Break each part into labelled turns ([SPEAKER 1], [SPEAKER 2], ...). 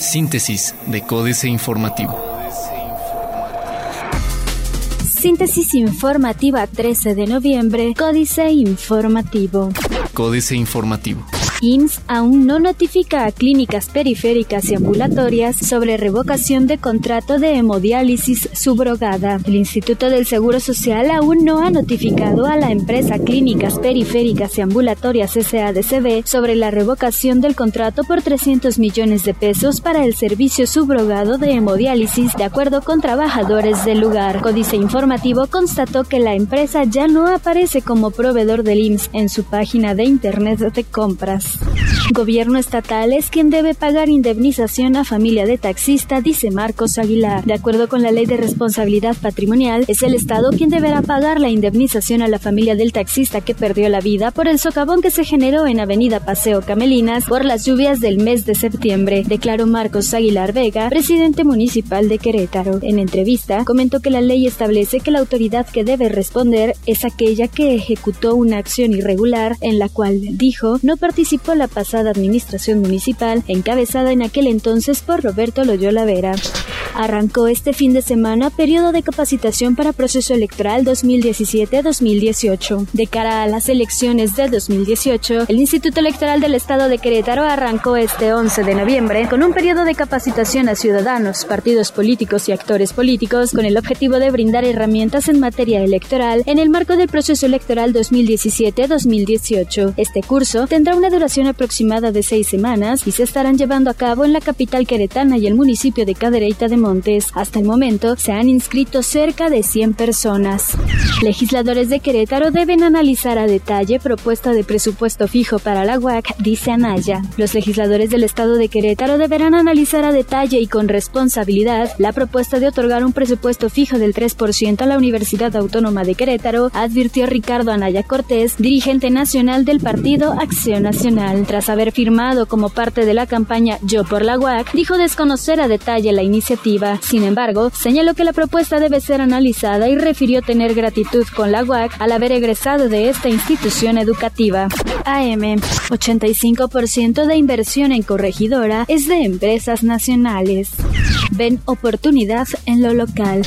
[SPEAKER 1] Síntesis de Códice Informativo.
[SPEAKER 2] Síntesis informativa 13 de noviembre, Códice Informativo.
[SPEAKER 1] Códice Informativo.
[SPEAKER 2] IMSS aún no notifica a clínicas periféricas y ambulatorias sobre revocación de contrato de hemodiálisis subrogada. El Instituto del Seguro Social aún no ha notificado a la empresa Clínicas Periféricas y Ambulatorias SADCB sobre la revocación del contrato por 300 millones de pesos para el servicio subrogado de hemodiálisis de acuerdo con trabajadores del lugar. Códice Informativo constató que la empresa ya no aparece como proveedor del IMSS en su página de Internet de compras. Gobierno estatal es quien debe pagar indemnización a familia de taxista, dice Marcos Aguilar. De acuerdo con la ley de responsabilidad patrimonial, es el Estado quien deberá pagar la indemnización a la familia del taxista que perdió la vida por el socavón que se generó en Avenida Paseo Camelinas por las lluvias del mes de septiembre, declaró Marcos Aguilar Vega, presidente municipal de Querétaro. En entrevista, comentó que la ley establece que la autoridad que debe responder es aquella que ejecutó una acción irregular en la cual, dijo, no participó la pasada administración municipal, encabezada en aquel entonces por Roberto Loyola Vera. Arrancó este fin de semana periodo de capacitación para proceso electoral 2017-2018. De cara a las elecciones de 2018, el Instituto Electoral del Estado de Querétaro arrancó este 11 de noviembre con un periodo de capacitación a ciudadanos, partidos políticos y actores políticos con el objetivo de brindar herramientas en materia electoral en el marco del proceso electoral 2017-2018. Este curso tendrá una duración aproximada de seis semanas y se estarán llevando a cabo en la capital queretana y el municipio de Cadereyta de Montes. Hasta el momento se han inscrito cerca de 100 personas. Legisladores de Querétaro deben analizar a detalle propuesta de presupuesto fijo para la UAC, dice Anaya. Los legisladores del estado de Querétaro deberán analizar a detalle y con responsabilidad la propuesta de otorgar un presupuesto fijo del 3% a la Universidad Autónoma de Querétaro, advirtió Ricardo Anaya Cortés, dirigente nacional del partido Acción Nacional. Tras haber firmado como parte de la campaña Yo por la UAC, dijo desconocer a detalle la iniciativa sin embargo, señaló que la propuesta debe ser analizada y refirió tener gratitud con la UAC al haber egresado de esta institución educativa. AM, 85% de inversión en corregidora es de empresas nacionales. Ven oportunidad en lo local.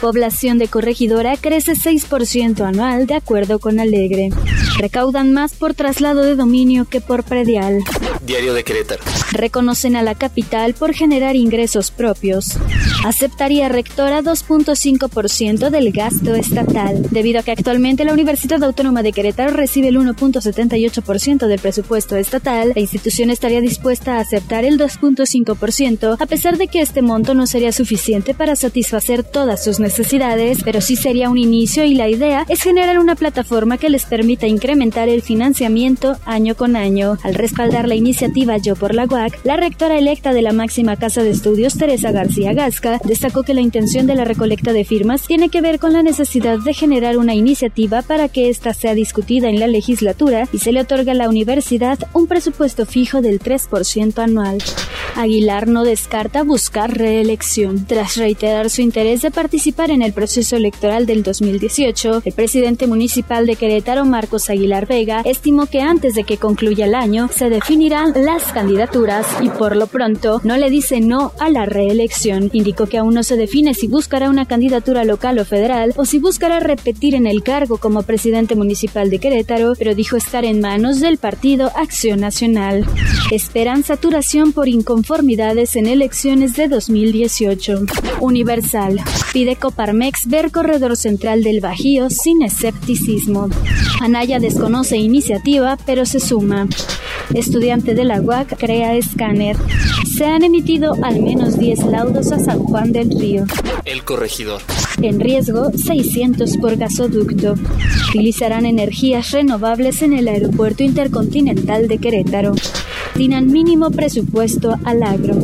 [SPEAKER 2] Población de corregidora crece 6% anual de acuerdo con Alegre. Recaudan más por traslado de dominio que por predial.
[SPEAKER 1] Diario de Querétaro.
[SPEAKER 2] Reconocen a la capital por generar ingresos propios. Aceptaría rectora 2.5% del gasto estatal, debido a que actualmente la Universidad Autónoma de Querétaro recibe el 1.78% del presupuesto estatal, la institución estaría dispuesta a aceptar el 2.5%, a pesar de que este monto no sería suficiente para satisfacer todas sus necesidades, pero sí sería un inicio y la idea es generar una plataforma que les permita incrementar el financiamiento año con año. Al respaldar la iniciativa Yo por la La rectora electa de la máxima casa de estudios, Teresa García Gasca, destacó que la intención de la recolecta de firmas tiene que ver con la necesidad de generar una iniciativa para que ésta sea discutida en la legislatura y se le otorga a la universidad un presupuesto fijo del 3% anual. Aguilar no descarta buscar reelección. Tras reiterar su interés de participar en el proceso electoral del 2018, el presidente municipal de Querétaro, Marcos Aguilar Vega, estimó que antes de que concluya el año se definirán las candidaturas y por lo pronto no le dice no a la reelección. Indicó que aún no se define si buscará una candidatura local o federal o si buscará repetir en el cargo como presidente municipal de Querétaro, pero dijo estar en manos del partido Acción Nacional. Esperan saturación por inconformidades en elecciones de 2018. Universal. Pide Coparmex ver corredor central del Bajío sin escepticismo. Anaya desconoce iniciativa, pero se suma. Estudiante de la UAC crea escáner. Se han emitido al menos 10 laudos a San Juan del Río.
[SPEAKER 1] El corregidor.
[SPEAKER 2] En riesgo, 600 por gasoducto. Utilizarán energías renovables en el Aeropuerto Intercontinental de Querétaro. Destinan mínimo presupuesto al agro.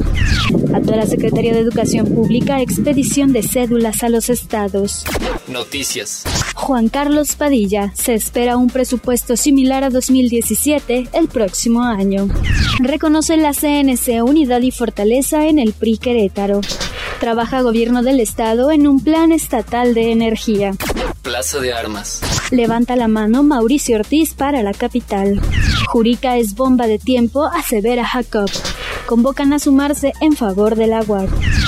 [SPEAKER 2] A toda la Secretaría de Educación Pública expedición de cédulas a los estados.
[SPEAKER 1] Noticias.
[SPEAKER 2] Juan Carlos Padilla. Se espera un presupuesto similar a 2017 el próximo año. Reconoce la CNC unidad y fortaleza en el PRI Querétaro. Trabaja gobierno del estado en un plan estatal de energía.
[SPEAKER 1] Plaza de Armas.
[SPEAKER 2] Levanta la mano Mauricio Ortiz para la capital. Jurica es bomba de tiempo, asevera Jacob. convocan a sumarse en favor del agua.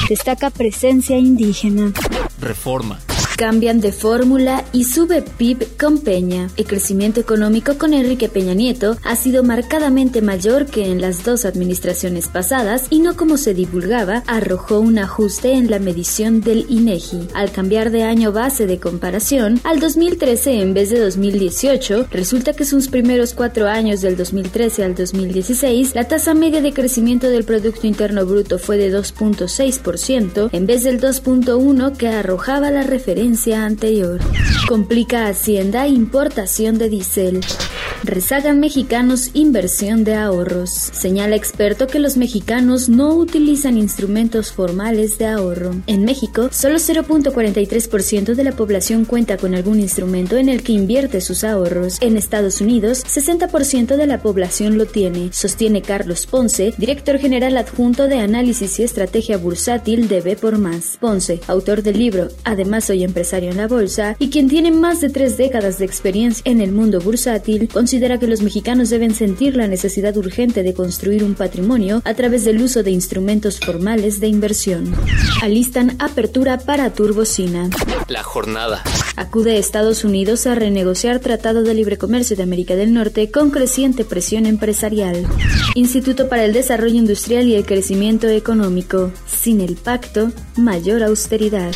[SPEAKER 2] Destaca presencia indígena.
[SPEAKER 1] Reforma
[SPEAKER 2] cambian de fórmula y sube PIB con Peña. El crecimiento económico con Enrique Peña Nieto ha sido marcadamente mayor que en las dos administraciones pasadas y no como se divulgaba, arrojó un ajuste en la medición del INEGI. Al cambiar de año base de comparación, al 2013 en vez de 2018, resulta que sus primeros cuatro años del 2013 al 2016, la tasa media de crecimiento del Producto Interno Bruto fue de 2.6% en vez del 2.1 que arrojaba la referencia anterior. Complica Hacienda importación de diésel. Rezagan mexicanos inversión de ahorros. Señala experto que los mexicanos no utilizan instrumentos formales de ahorro. En México, solo 0.43% de la población cuenta con algún instrumento en el que invierte sus ahorros. En Estados Unidos, 60% de la población lo tiene, sostiene Carlos Ponce, director general adjunto de análisis y estrategia bursátil de B por Más. Ponce, autor del libro Además soy empresario en la bolsa y quien tiene más de tres décadas de experiencia en el mundo bursátil, considera que los mexicanos deben sentir la necesidad urgente de construir un patrimonio a través del uso de instrumentos formales de inversión. Alistan apertura para Turbocina.
[SPEAKER 1] La jornada.
[SPEAKER 2] Acude a Estados Unidos a renegociar Tratado de Libre Comercio de América del Norte con creciente presión empresarial. Instituto para el Desarrollo Industrial y el Crecimiento Económico. Sin el pacto, mayor austeridad.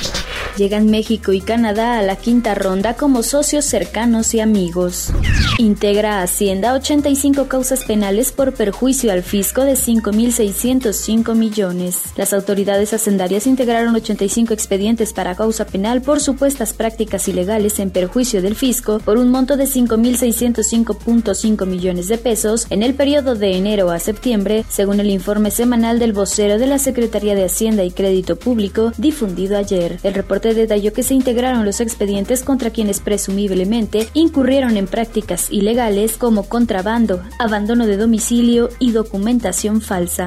[SPEAKER 2] Llegan México y Canadá a la quinta ronda como socios cercanos y amigos. Integra Hacienda 85 causas penales por perjuicio al fisco de 5.605 millones. Las autoridades hacendarias integraron 85 expedientes para causa penal por supuestas prácticas ilegales en perjuicio del fisco por un monto de 5.605.5 millones de pesos en el periodo de enero a septiembre, según el informe semanal del vocero de la Secretaría de Hacienda y Crédito Público difundido ayer. El reporte detalló que se integraron los expedientes contra quienes presumiblemente incurrieron en prácticas ilegales como contrabando, abandono de domicilio y documentación falsa.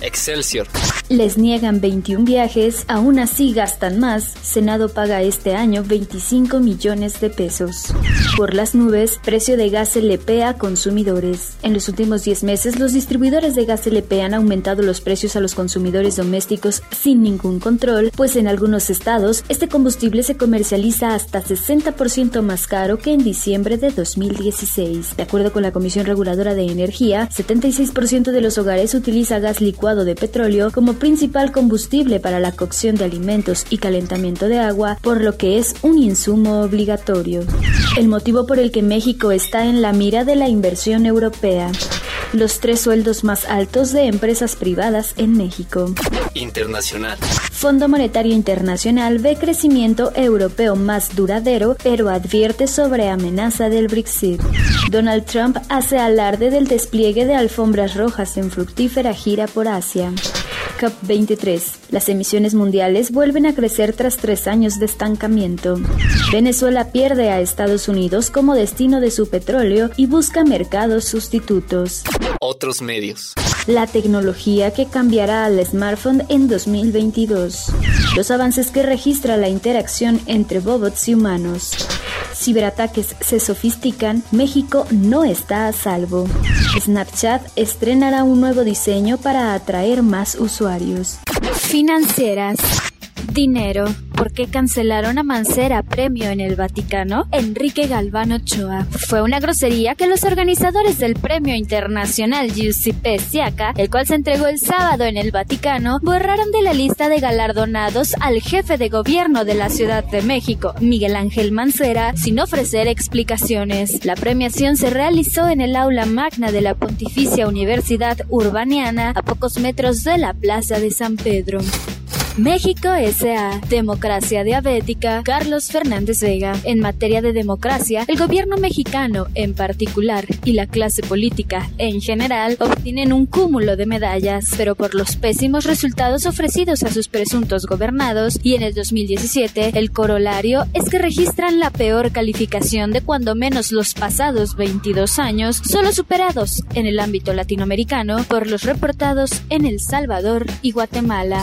[SPEAKER 1] Excelsior.
[SPEAKER 2] Les niegan 21 viajes, aún así gastan más. Senado paga este año 25 millones de pesos. Por las nubes, precio de gas LP a consumidores. En los últimos 10 meses, los distribuidores de gas LP han aumentado los precios a los consumidores domésticos sin ningún control, pues en algunos estados este combustible se comercializa hasta 60% más caro que en diciembre de 2016. De acuerdo con la Comisión Reguladora de Energía, 76% de los hogares utiliza gas licuado de petróleo como principal combustible para la cocción de alimentos y calentamiento de agua, por lo que es un insumo obligatorio. El motivo por el que México está en la mira de la inversión europea los tres sueldos más altos de empresas privadas en México.
[SPEAKER 1] Internacional.
[SPEAKER 2] Fondo Monetario Internacional ve crecimiento europeo más duradero, pero advierte sobre amenaza del Brexit. Donald Trump hace alarde del despliegue de alfombras rojas en fructífera gira por Asia. COP23. Las emisiones mundiales vuelven a crecer tras tres años de estancamiento. Venezuela pierde a Estados Unidos como destino de su petróleo y busca mercados sustitutos.
[SPEAKER 1] Otros medios.
[SPEAKER 2] La tecnología que cambiará al smartphone en 2022. Los avances que registra la interacción entre robots y humanos ciberataques se sofistican, México no está a salvo. Snapchat estrenará un nuevo diseño para atraer más usuarios. Financieras. Dinero. ¿Por qué cancelaron a Mancera premio en el Vaticano? Enrique Galván Ochoa. Fue una grosería que los organizadores del Premio Internacional Giuseppe Siaca, el cual se entregó el sábado en el Vaticano, borraron de la lista de galardonados al jefe de gobierno de la Ciudad de México, Miguel Ángel Mancera, sin ofrecer explicaciones. La premiación se realizó en el aula magna de la Pontificia Universidad Urbaniana, a pocos metros de la Plaza de San Pedro. México S.A. Democracia Diabética, Carlos Fernández Vega. En materia de democracia, el gobierno mexicano en particular y la clase política en general obtienen un cúmulo de medallas, pero por los pésimos resultados ofrecidos a sus presuntos gobernados y en el 2017 el corolario es que registran la peor calificación de cuando menos los pasados 22 años, solo superados en el ámbito latinoamericano por los reportados en El Salvador y Guatemala.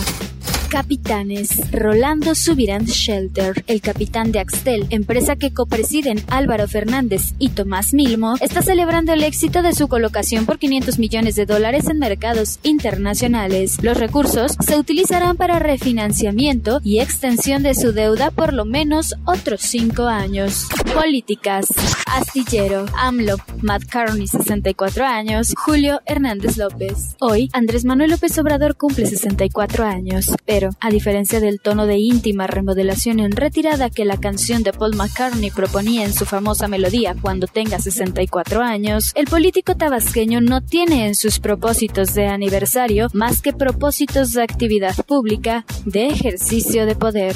[SPEAKER 2] Capitanes. Rolando Subirán Shelter, el capitán de Axtel, empresa que copresiden Álvaro Fernández y Tomás Milmo, está celebrando el éxito de su colocación por 500 millones de dólares en mercados internacionales. Los recursos se utilizarán para refinanciamiento y extensión de su deuda por lo menos otros cinco años. Políticas. Astillero. AMLO. Matt Carney, 64 años. Julio Hernández López. Hoy, Andrés Manuel López Obrador cumple 64 años, a diferencia del tono de íntima remodelación en retirada que la canción de Paul McCartney proponía en su famosa melodía cuando tenga 64 años, el político tabasqueño no tiene en sus propósitos de aniversario más que propósitos de actividad pública de ejercicio de poder.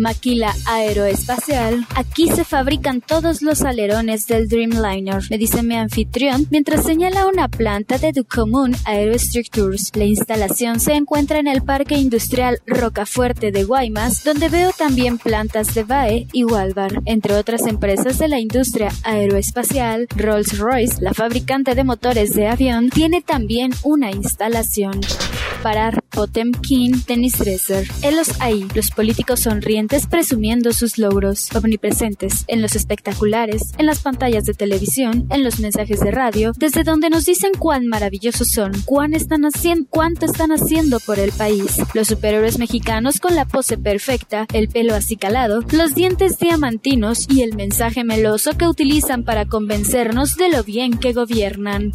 [SPEAKER 2] Maquila Aeroespacial, aquí se fabrican todos los alerones del Dreamliner, me dice mi anfitrión mientras señala una planta de Ducommun Aerostructures. La instalación se encuentra en el Parque Industrial Rocafuerte de Guaymas, donde veo también plantas de BAE y Walvar, entre otras empresas de la industria aeroespacial. Rolls-Royce, la fabricante de motores de avión, tiene también una instalación. Parar Potemkin Tennis Dresser. Helos ahí, los políticos sonrientes presumiendo sus logros, omnipresentes en los espectaculares, en las pantallas de televisión, en los mensajes de radio, desde donde nos dicen cuán maravillosos son, cuán están haciendo, cuánto están haciendo por el país. Los superhéroes mexicanos con la pose perfecta, el pelo acicalado, los dientes diamantinos y el mensaje meloso que utilizan para convencernos de lo bien que gobiernan.